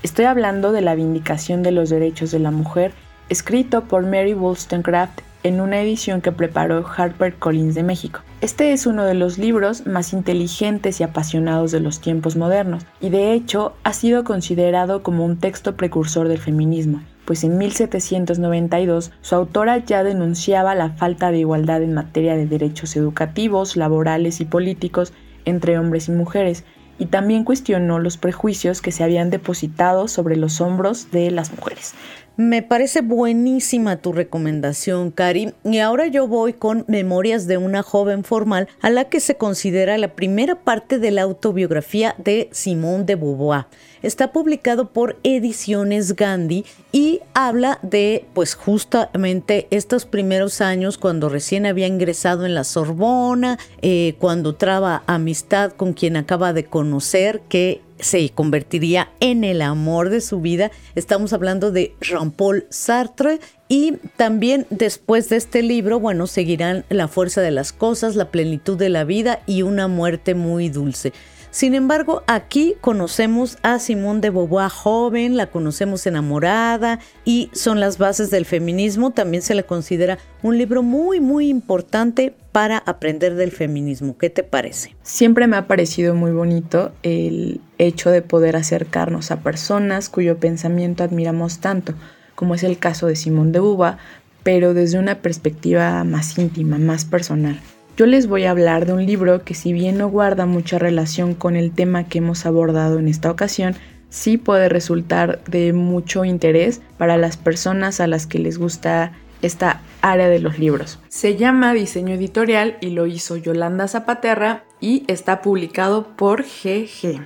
[SPEAKER 13] Estoy hablando de la Vindicación de los Derechos de la Mujer, escrito por Mary Wollstonecraft en una edición que preparó Harper Collins de México. Este es uno de los libros más inteligentes y apasionados de los tiempos modernos, y de hecho ha sido considerado como un texto precursor del feminismo, pues en 1792 su autora ya denunciaba la falta de igualdad en materia de derechos educativos, laborales y políticos entre hombres y mujeres, y también cuestionó los prejuicios que se habían depositado sobre los hombros de las mujeres.
[SPEAKER 14] Me parece buenísima tu recomendación, Cari. Y ahora yo voy con Memorias de una joven formal, a la que se considera la primera parte de la autobiografía de Simone de Beauvoir. Está publicado por Ediciones Gandhi y habla de, pues justamente estos primeros años cuando recién había ingresado en la Sorbona, eh, cuando traba amistad con quien acaba de conocer, que se convertiría en el amor de su vida. Estamos hablando de Jean-Paul Sartre y también después de este libro, bueno, seguirán La fuerza de las cosas, La plenitud de la vida y Una muerte muy dulce. Sin embargo, aquí conocemos a Simone de Beauvoir joven, la conocemos enamorada y son las bases del feminismo. También se le considera un libro muy, muy importante para aprender del feminismo. ¿Qué te parece?
[SPEAKER 13] Siempre me ha parecido muy bonito el hecho de poder acercarnos a personas cuyo pensamiento admiramos tanto, como es el caso de Simone de Beauvoir, pero desde una perspectiva más íntima, más personal. Yo les voy a hablar de un libro que si bien no guarda mucha relación con el tema que hemos abordado en esta ocasión, sí puede resultar de mucho interés para las personas a las que les gusta esta área de los libros. Se llama Diseño Editorial y lo hizo Yolanda Zapaterra y está publicado por GG.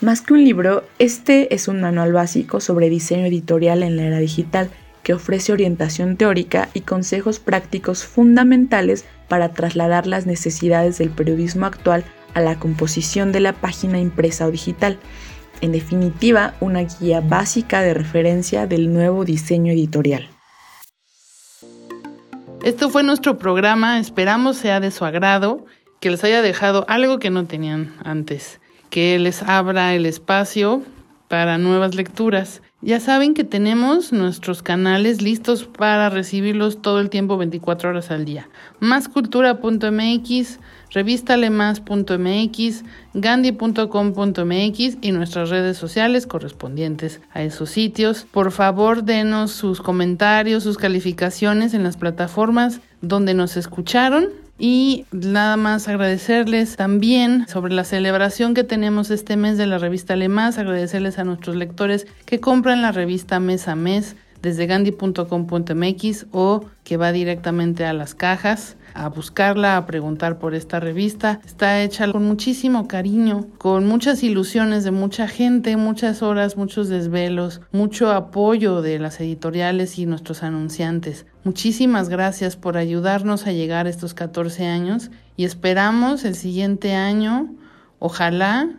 [SPEAKER 13] Más que un libro, este es un manual básico sobre diseño editorial en la era digital que ofrece orientación teórica y consejos prácticos fundamentales para trasladar las necesidades del periodismo actual a la composición de la página impresa o digital. En definitiva, una guía básica de referencia del nuevo diseño editorial.
[SPEAKER 1] Esto fue nuestro programa, esperamos sea de su agrado, que les haya dejado algo que no tenían antes, que les abra el espacio para nuevas lecturas. Ya saben que tenemos nuestros canales listos para recibirlos todo el tiempo 24 horas al día. Máscultura.mx, revistalemás.mx, gandhi.com.mx y nuestras redes sociales correspondientes a esos sitios. Por favor, denos sus comentarios, sus calificaciones en las plataformas donde nos escucharon y nada más agradecerles también sobre la celebración que tenemos este mes de la revista Más, agradecerles a nuestros lectores que compran la revista mes a mes desde gandhi.com.mx o que va directamente a las cajas a buscarla, a preguntar por esta revista. Está hecha con muchísimo cariño, con muchas ilusiones de mucha gente, muchas horas, muchos desvelos, mucho apoyo de las editoriales y nuestros anunciantes. Muchísimas gracias por ayudarnos a llegar a estos 14 años y esperamos el siguiente año, ojalá,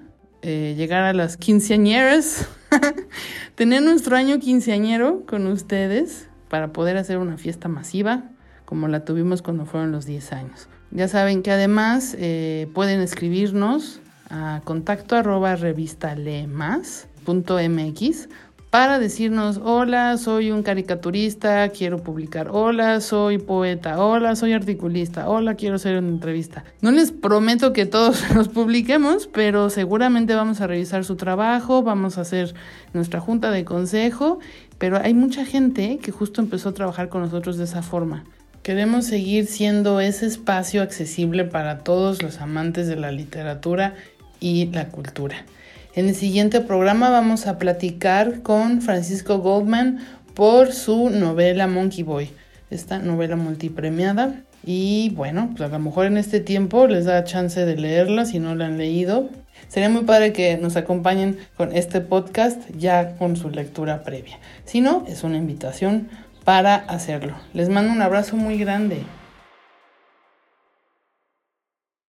[SPEAKER 1] eh, llegar a las quinceañeras, tener nuestro año quinceañero con ustedes para poder hacer una fiesta masiva como la tuvimos cuando fueron los 10 años. Ya saben que además eh, pueden escribirnos a contacto arroba revistalemas.mx para decirnos, hola, soy un caricaturista, quiero publicar, hola, soy poeta, hola, soy articulista, hola, quiero hacer una entrevista. No les prometo que todos los publiquemos, pero seguramente vamos a revisar su trabajo, vamos a hacer nuestra junta de consejo, pero hay mucha gente que justo empezó a trabajar con nosotros de esa forma. Queremos seguir siendo ese espacio accesible para todos los amantes de la literatura y la cultura. En el siguiente programa vamos a platicar con Francisco Goldman por su novela Monkey Boy, esta novela multipremiada. Y bueno, pues a lo mejor en este tiempo les da chance de leerla si no la han leído. Sería muy padre que nos acompañen con este podcast ya con su lectura previa. Si no, es una invitación para hacerlo. Les mando un abrazo muy grande.